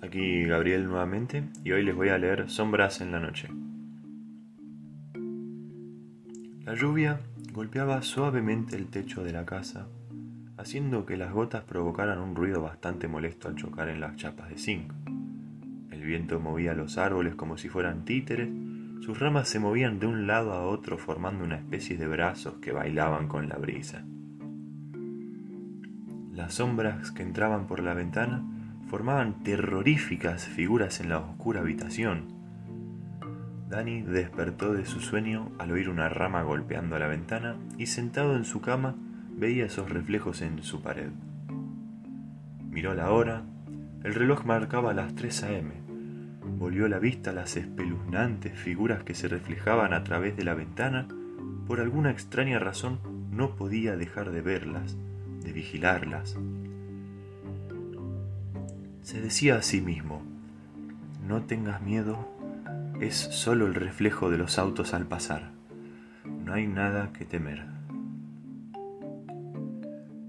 aquí Gabriel nuevamente y hoy les voy a leer Sombras en la noche. La lluvia golpeaba suavemente el techo de la casa, haciendo que las gotas provocaran un ruido bastante molesto al chocar en las chapas de zinc. El viento movía los árboles como si fueran títeres, sus ramas se movían de un lado a otro formando una especie de brazos que bailaban con la brisa. Las sombras que entraban por la ventana formaban terroríficas figuras en la oscura habitación. Danny despertó de su sueño al oír una rama golpeando la ventana y sentado en su cama veía esos reflejos en su pared. Miró la hora, el reloj marcaba las 3 a.m. Volvió la vista a las espeluznantes figuras que se reflejaban a través de la ventana. Por alguna extraña razón no podía dejar de verlas, de vigilarlas. Se decía a sí mismo, no tengas miedo, es solo el reflejo de los autos al pasar, no hay nada que temer.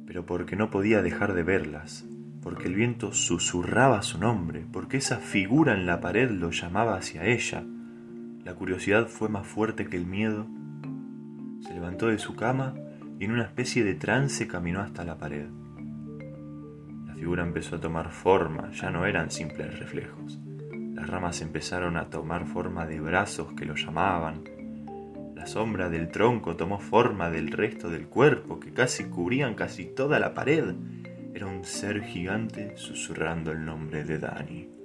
Pero porque no podía dejar de verlas, porque el viento susurraba su nombre, porque esa figura en la pared lo llamaba hacia ella, la curiosidad fue más fuerte que el miedo. Se levantó de su cama y en una especie de trance caminó hasta la pared figura empezó a tomar forma, ya no eran simples reflejos. Las ramas empezaron a tomar forma de brazos que lo llamaban. La sombra del tronco tomó forma del resto del cuerpo que casi cubrían casi toda la pared. Era un ser gigante susurrando el nombre de Dani.